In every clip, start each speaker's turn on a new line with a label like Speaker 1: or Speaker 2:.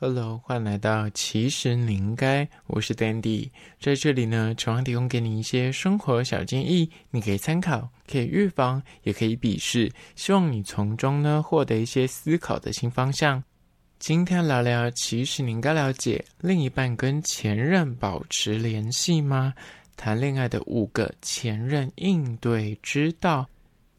Speaker 1: Hello，欢迎来到其实你应该，我是 Dandy，在这里呢，常常提供给你一些生活小建议，你可以参考，可以预防，也可以鄙视，希望你从中呢获得一些思考的新方向。今天聊聊，其实你应该了解，另一半跟前任保持联系吗？谈恋爱的五个前任应对之道，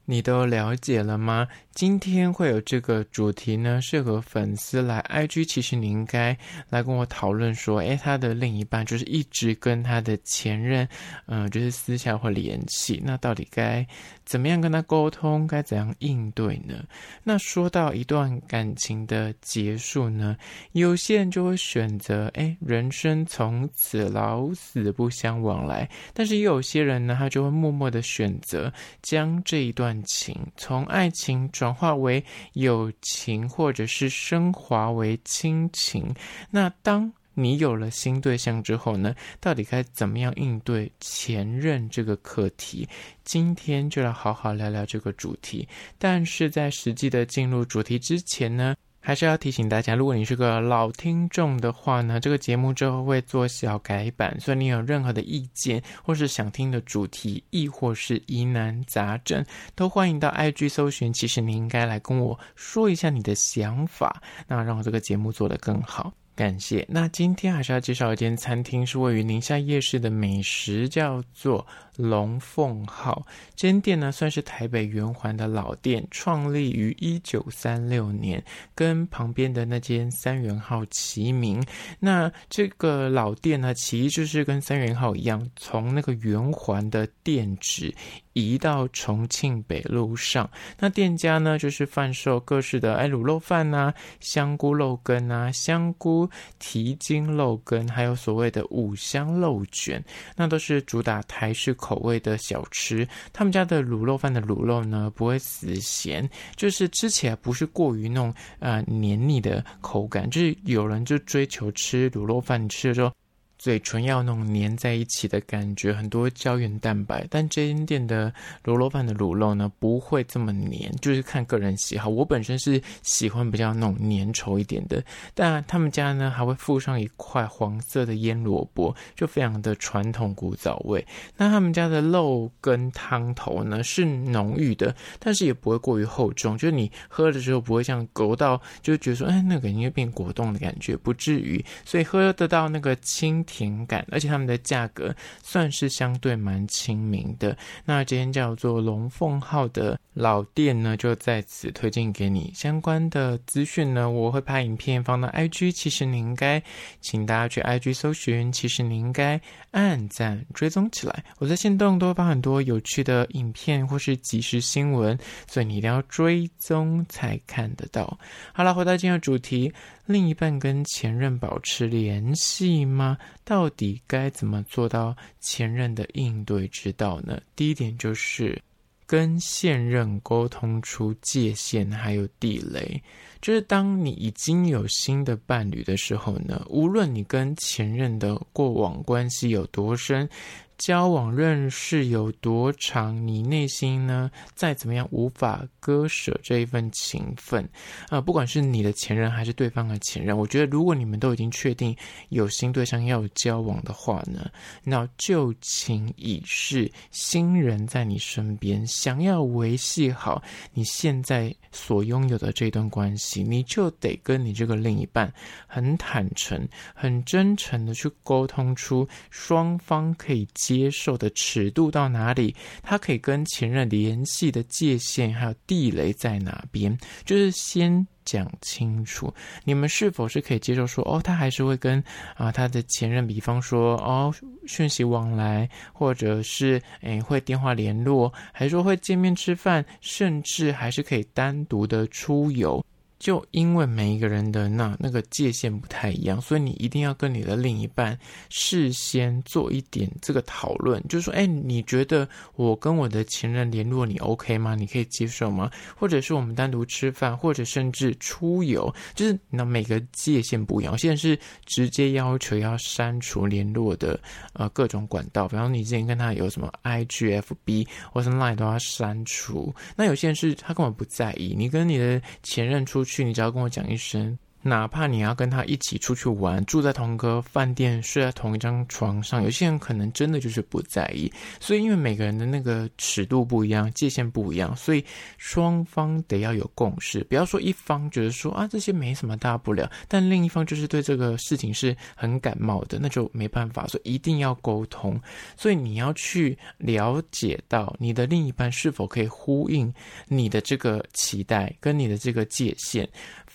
Speaker 1: 你都了解了吗？今天会有这个主题呢，是和粉丝来 IG。其实你应该来跟我讨论说，诶，他的另一半就是一直跟他的前任，嗯、就是私下会联系，那到底该怎么样跟他沟通？该怎样应对呢？那说到一段感情的结束呢，有些人就会选择，诶，人生从此老死不相往来。但是也有些人呢，他就会默默的选择将这一段情从爱情转。转化为友情，或者是升华为亲情。那当你有了新对象之后呢，到底该怎么样应对前任这个课题？今天就来好好聊聊这个主题。但是在实际的进入主题之前呢，还是要提醒大家，如果你是个老听众的话呢，这个节目之后会做小改版，所以你有任何的意见，或是想听的主题，亦或是疑难杂症，都欢迎到 IG 搜寻。其实你应该来跟我说一下你的想法，那让我这个节目做得更好。感谢。那今天还是要介绍一间餐厅，是位于宁夏夜市的美食，叫做龙凤号。这间店呢，算是台北圆环的老店，创立于一九三六年，跟旁边的那间三元号齐名。那这个老店呢，其实就是跟三元号一样，从那个圆环的店址移到重庆北路上。那店家呢，就是贩售各式的哎卤肉饭啊、香菇肉羹啊、香菇蹄筋肉羹，还有所谓的五香肉卷，那都是主打台式口味的小吃，他们家的卤肉饭的卤肉呢，不会死咸，就是吃起来不是过于那种呃黏腻的口感，就是有人就追求吃卤肉饭，你吃的时候。嘴唇要那种粘在一起的感觉，很多胶原蛋白。但这间店的卤肉饭的卤肉呢，不会这么黏，就是看个人喜好。我本身是喜欢比较那种粘稠一点的，但他们家呢还会附上一块黄色的腌萝卜，就非常的传统古早味。那他们家的肉跟汤头呢是浓郁的，但是也不会过于厚重，就是你喝的时候不会像勾到，就觉得说，哎，那个应该变果冻的感觉，不至于，所以喝得到那个清。甜感，而且他们的价格算是相对蛮亲民的。那这间叫做龙凤号的老店呢，就在此推荐给你。相关的资讯呢，我会拍影片放到 IG。其实你应该，请大家去 IG 搜寻。其实你应该按赞追踪起来。我在线动都会发很多有趣的影片或是即时新闻，所以你一定要追踪才看得到。好了，回到今天的主题。另一半跟前任保持联系吗？到底该怎么做到前任的应对之道呢？第一点就是跟现任沟通出界限，还有地雷。就是当你已经有新的伴侣的时候呢，无论你跟前任的过往关系有多深。交往认识有多长？你内心呢，再怎么样无法割舍这一份情分啊、不管是你的前任还是对方的前任，我觉得如果你们都已经确定有新对象要交往的话呢，那旧情已逝，新人在你身边，想要维系好你现在所拥有的这段关系，你就得跟你这个另一半很坦诚、很真诚的去沟通出双方可以。接受的尺度到哪里？他可以跟前任联系的界限还有地雷在哪边？就是先讲清楚，你们是否是可以接受说，哦，他还是会跟啊、他的前任，比方说哦讯息往来，或者是诶会电话联络，还说会见面吃饭，甚至还是可以单独的出游。就因为每一个人的那那个界限不太一样，所以你一定要跟你的另一半事先做一点这个讨论，就是说，哎，你觉得我跟我的前任联络你 OK 吗？你可以接受吗？或者是我们单独吃饭，或者甚至出游，就是那每个界限不一样。现在是直接要求要删除联络的呃各种管道，比方你之前跟他有什么 IGFB 或是 Line 都要删除。那有些人是他根本不在意，你跟你的前任出去。你只要跟我讲一声，哪怕你要跟他一起出去玩，住在同一个饭店，睡在同一张床上，有些人可能真的就是不在意。所以，因为每个人的那个尺度不一样，界限不一样，所以双方得要有共识。不要说一方觉得说啊，这些没什么大不了，但另一方就是对这个事情是很感冒的，那就没办法。所以一定要沟通。所以你要去了解到你的另一半是否可以呼应你的这个期待跟你的这个界限。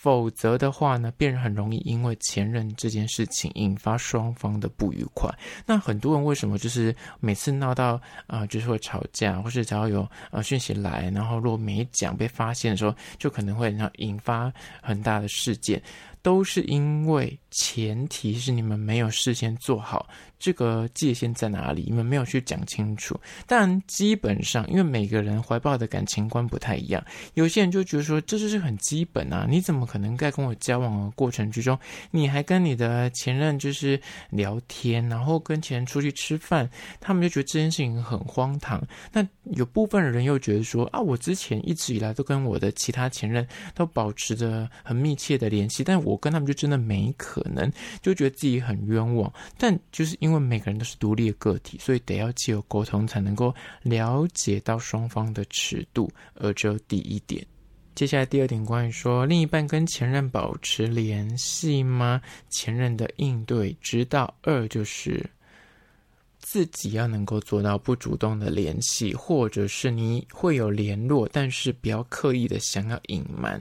Speaker 1: 否则的话呢，便很容易因为前任这件事情引发双方的不愉快。那很多人为什么就是每次闹到啊、就是会吵架，或是只要有呃讯息来，然后如果没讲被发现的时候，就可能会引发很大的事件。都是因为前提是你们没有事先做好这个界限在哪里，你们没有去讲清楚。但基本上，因为每个人怀抱的感情观不太一样，有些人就觉得说这就是很基本啊，你怎么可能在跟我交往的过程之中，你还跟你的前任就是聊天，然后跟前任出去吃饭，他们就觉得这件事情很荒唐。那有部分人又觉得说啊，我之前一直以来都跟我的其他前任都保持着很密切的联系，但我。我跟他们就真的没可能，就觉得自己很冤枉。但就是因为每个人都是独立的个体，所以得要借由沟通才能够了解到双方的尺度。而这第一点，接下来第二点，关于说另一半跟前任保持联系吗？前任的应对之道，二就是自己要能够做到不主动的联系，或者是你会有联络，但是不要刻意的想要隐瞒。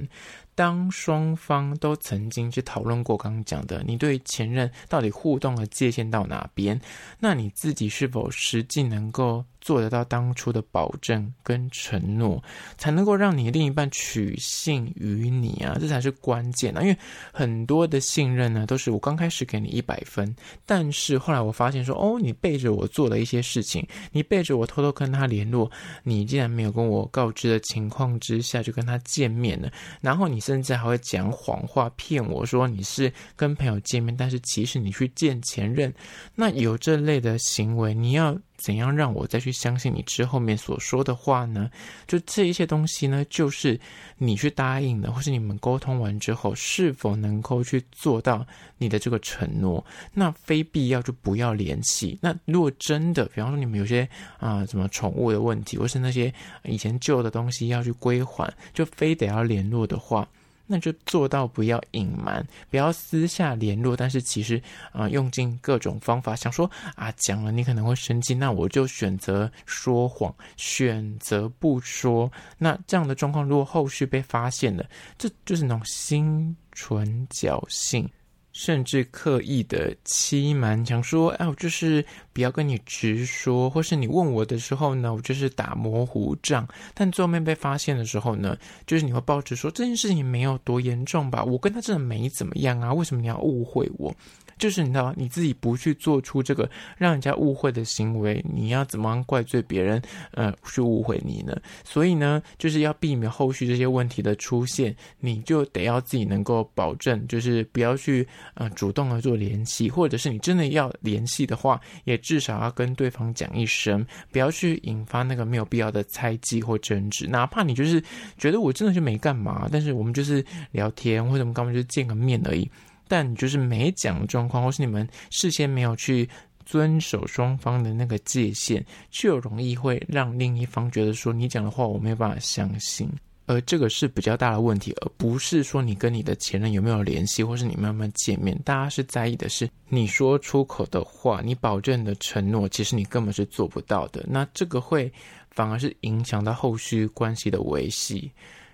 Speaker 1: 当双方都曾经去讨论过刚刚讲的，你对前任到底互动的界限到哪边？那你自己是否实际能够做得到当初的保证跟承诺，才能够让你另一半取信于你啊？这才是关键啊！因为很多的信任呢，都是我刚开始给你一百分，但是后来我发现说，哦，你背着我做了一些事情，你背着我偷偷跟他联络，你竟然没有跟我告知的情况之下就跟他见面了，然后你甚至还会讲谎话骗我说你是跟朋友见面，但是其实你去见前任，那有这类的行为，你要。怎样让我再去相信你之后面所说的话呢？就这一些东西呢，就是你去答应的，或是你们沟通完之后，是否能够去做到你的这个承诺？那非必要就不要联系。那如果真的，比方说你们有些啊、什么宠物的问题，或是那些以前旧的东西要去归还，就非得要联络的话。那就做到不要隐瞒，不要私下联络，但是其实啊、用尽各种方法，想说啊，讲了你可能会生气，那我就选择说谎，选择不说。那这样的状况，如果后续被发现了，这就是那种心存侥幸。甚至刻意的欺瞒，想说，哎，我就是不要跟你直说，或是你问我的时候呢，我就是打模糊仗。但最后面被发现的时候呢，就是你会抱着说这件事情没有多严重吧，我跟他真的没怎么样啊，为什么你要误会我？就是你知道，你自己不去做出这个让人家误会的行为，你要怎么样怪罪别人？呃，去误会你呢？所以呢，就是要避免后续这些问题的出现，你就得要自己能够保证，就是不要去呃主动的做联系，或者是你真的要联系的话，也至少要跟对方讲一声，不要去引发那个没有必要的猜忌或争执。哪怕你就是觉得我真的就没干嘛，但是我们就是聊天，或者我们刚刚就见个面而已。但你就是没讲状况，或是你们事先没有去遵守双方的那个界限，就容易会让另一方觉得说你讲的话我没有办法相信，而这个是比较大的问题，而不是说你跟你的前任有没有联系，或是你慢慢见面。大家是在意的是你说出口的话，你保证的承诺，其实你根本是做不到的。那这个会反而是影响到后续关系的维系。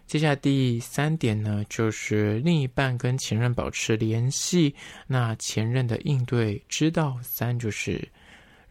Speaker 1: 接下来第三点呢，就是另一半跟前任保持联系，那前任的应对之道。三就是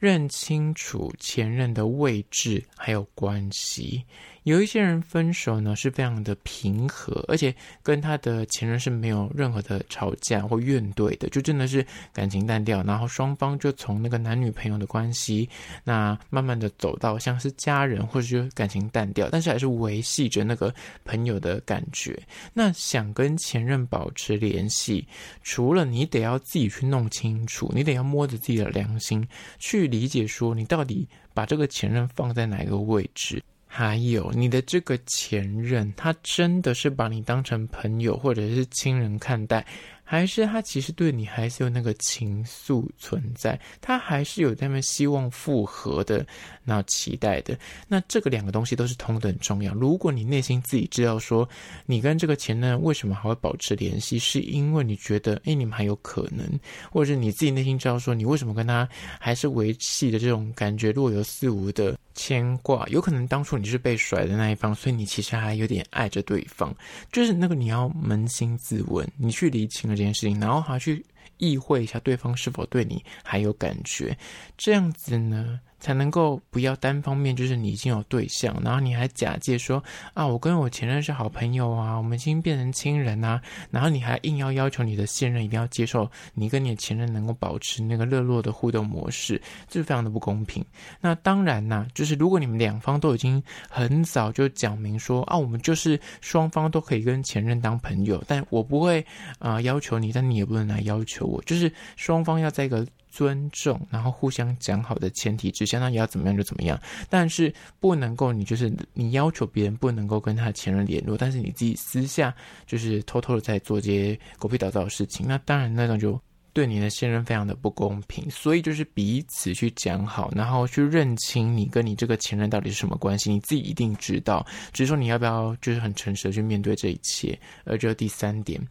Speaker 1: 认清楚前任的位置还有关系。有一些人分手呢是非常的平和，而且跟他的前任是没有任何的吵架或怨怼的，就真的是感情淡掉，然后双方就从那个男女朋友的关系，那慢慢的走到像是家人，或者就感情淡掉，但是还是维系着那个朋友的感觉。那想跟前任保持联系，除了你得要自己去弄清楚，你得要摸着自己的良心去理解，说你到底把这个前任放在哪一个位置。还有你的这个前任，他真的是把你当成朋友或者是亲人看待？还是他其实对你还是有那个情愫存在，他还是有他们希望复合的那期待的。那这个两个东西都是同等重要。如果你内心自己知道说，你跟这个前任为什么还会保持联系，是因为你觉得，诶，你们还有可能，或者是你自己内心知道说，你为什么跟他还是维系的这种感觉若有似无的牵挂，有可能当初你是被甩的那一方，所以你其实还有点爱着对方。就是那个你要扪心自问，你去厘清了。这件事情，然后还去意会一下对方是否对你还有感觉，这样子呢，才能够不要单方面，就是你已经有对象，然后你还假借说啊，我跟我前任是好朋友啊，我们已经变成亲人啊，然后你还硬要要求你的现任一定要接受你跟你的前任能够保持那个热络的互动模式，这是非常的不公平。那当然呐，就是如果你们两方都已经很早就讲明说啊，我们就是双方都可以跟前任当朋友，但我不会啊、要求你，但你也不能来要求我，就是双方要在一个。尊重，然后互相讲好的前提之下，那你要怎么样就怎么样，但是不能够你就是你要求别人不能够跟他前任联络，但是你自己私下就是偷偷的在做这些狗屁倒灶的事情，那当然那种就对你的现任非常的不公平。所以就是彼此去讲好，然后去认清你跟你这个前任到底是什么关系，你自己一定知道，只是说你要不要就是很诚实的去面对这一切。而这第三点。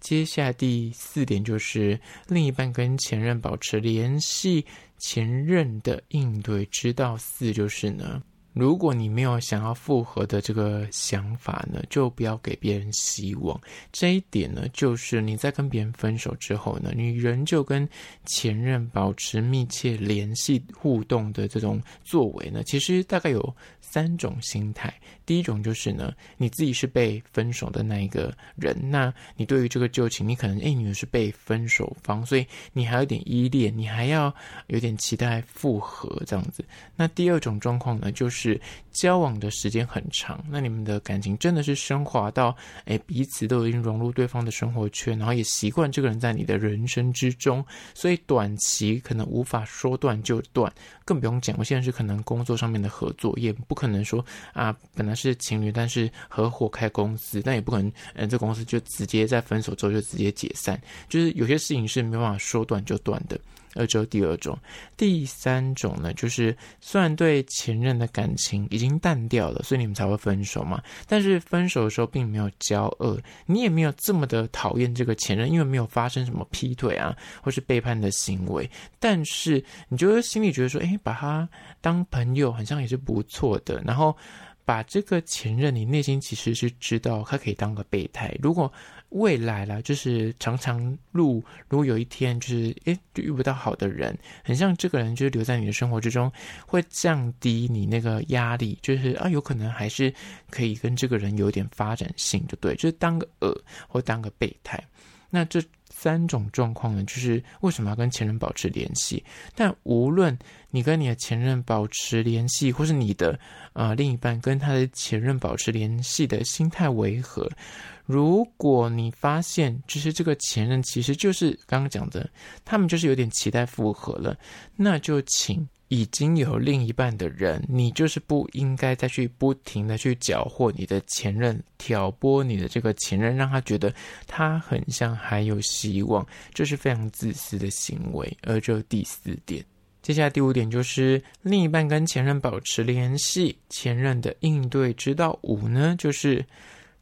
Speaker 1: 接下第四点就是另一半跟前任保持联系，前任的应对之道。四就是呢，如果你没有想要复合的这个想法呢，就不要给别人希望。这一点呢，就是你在跟别人分手之后呢，你仍旧跟前任保持密切联系互动的这种作为呢，其实大概有三种心态。第一种就是呢，你自己是被分手的那一个人，那你对于这个旧情，你可能诶，你是被分手方，所以你还有点依恋，你还要有点期待复合这样子。那第二种状况呢，就是是交往的时间很长，那你们的感情真的是升华到诶，彼此都已经融入对方的生活圈，然后也习惯这个人在你的人生之中，所以短期可能无法说断就断，更不用讲，我现在是可能工作上面的合作，也不可能说啊，本来。是情侣，但是合伙开公司，但也不可能，嗯，这公司就直接在分手之后就直接解散。就是有些事情是没办法说断就断的。而这第二种，第三种呢，就是虽然对前任的感情已经淡掉了，所以你们才会分手嘛。但是分手的时候并没有交恶，你也没有这么的讨厌这个前任，因为没有发生什么劈腿啊或是背叛的行为。但是你就心里觉得说，诶，把他当朋友好像也是不错的。然后。把这个前任，你内心其实是知道他可以当个备胎。如果未来了，就是常常路，如果有一天就是诶，就遇不到好的人，很像这个人就是留在你的生活之中，会降低你那个压力，就是啊，有可能还是可以跟这个人有点发展性，就对，就是当个饵或当个备胎。那这三种状况呢，就是为什么要跟前任保持联系？但无论你跟你的前任保持联系，或是你的呃另一半跟他的前任保持联系的心态为何？如果你发现就是这个前任其实就是刚刚讲的，他们就是有点期待复合了，那就请。已经有另一半的人，你就是不应该再去不停的去搅和你的前任，挑拨你的这个前任，让他觉得他很像还有希望，这是非常自私的行为。而这第四点，接下来第五点就是另一半跟前任保持联系，前任的应对之道五呢，就是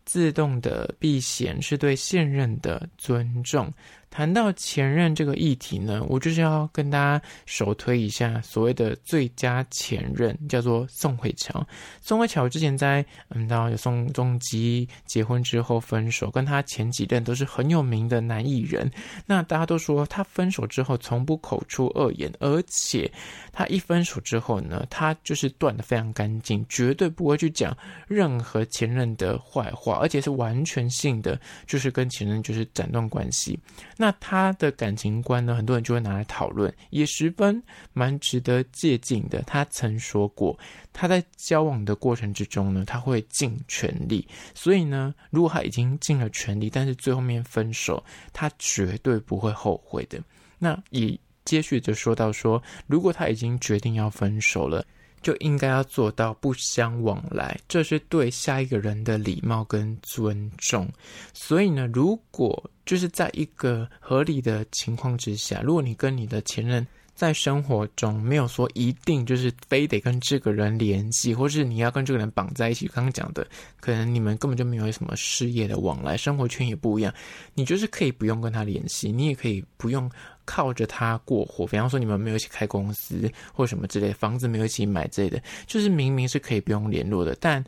Speaker 1: 自动的避嫌，是对现任的尊重。谈到前任这个议题呢，我就是要跟大家首推一下所谓的最佳前任，叫做宋慧乔。宋慧乔之前在嗯，然后有宋仲基结婚之后分手，跟他前几任都是很有名的男艺人。那大家都说他分手之后从不口出恶言，而且他一分手之后呢，他就是断的非常干净，绝对不会去讲任何前任的坏话，而且是完全性的，就是跟前任就是斩断关系。那那他的感情观呢，很多人就会拿来讨论，也十分蛮值得借鉴的。他曾说过，他在交往的过程之中呢，他会尽全力。所以呢，如果他已经尽了全力，但是最后面分手，他绝对不会后悔的。那也接续着说到说，如果他已经决定要分手了。就应该要做到不相往来，这是对下一个人的礼貌跟尊重。所以呢，如果就是在一个合理的情况之下，如果你跟你的前任在生活中没有说一定就是非得跟这个人联系，或是你要跟这个人绑在一起，刚刚讲的，可能你们根本就没有什么事业的往来，生活圈也不一样，你就是可以不用跟他联系，你也可以不用。靠着他过活，比方说你们没有一起开公司或什么之类，房子没有一起买之类的，就是明明是可以不用联络的，但。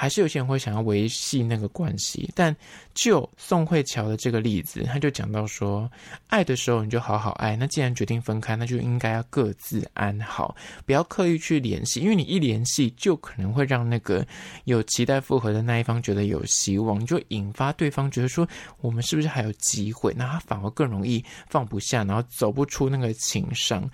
Speaker 1: 还是有些人会想要维系那个关系，但就宋慧乔的这个例子，他就讲到说，爱的时候你就好好爱，那既然决定分开，那就应该要各自安好，不要刻意去联系，因为你一联系，就可能会让那个有期待复合的那一方觉得有希望，就引发对方觉得说，我们是不是还有机会？那他反而更容易放不下，然后走不出那个情伤。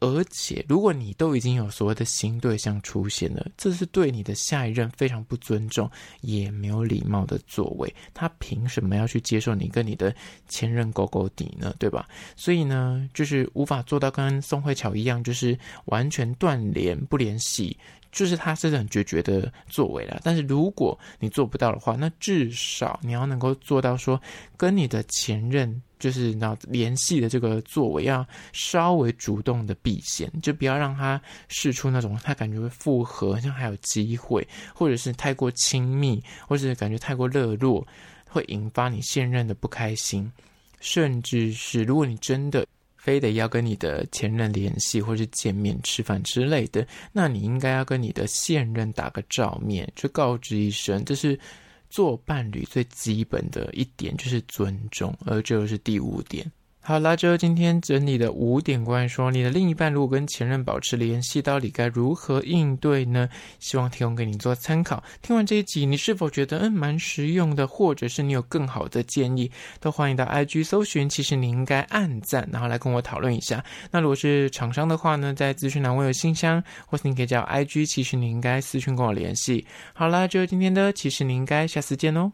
Speaker 1: 而且，如果你都已经有所谓的新对象出现了，这是对你的下一任非常不尊重，也没有礼貌的作为。他凭什么要去接受你跟你的前任勾勾底呢？对吧？所以呢，就是无法做到跟宋慧乔一样，就是完全断联不联系。就是他是很决绝的作为了，但是如果你做不到的话，那至少你要能够做到说，跟你的前任就是要联系的这个作为要稍微主动的避嫌，就不要让他试出那种他感觉会复合，像还有机会，或者是太过亲密，或者是感觉太过热络，会引发你现任的不开心，甚至是如果你真的。非得要跟你的前任联系，或是见面吃饭之类的，那你应该要跟你的现任打个照面，去告知一声，这是做伴侣最基本的一点，就是尊重，而这就是第五点。好啦，就今天整理的五点关于说，你的另一半如果跟前任保持联系，到底该如何应对呢？希望提供给你做参考。听完这一集，你是否觉得嗯蛮实用的，或者是你有更好的建议，都欢迎到 IG 搜寻。其实你应该按赞，然后来跟我讨论一下。那如果是厂商的话呢，在资讯栏我有信箱，或是你可以叫 IG。其实你应该私讯跟我联系。好啦，就今天的，其实你应该下次见哦。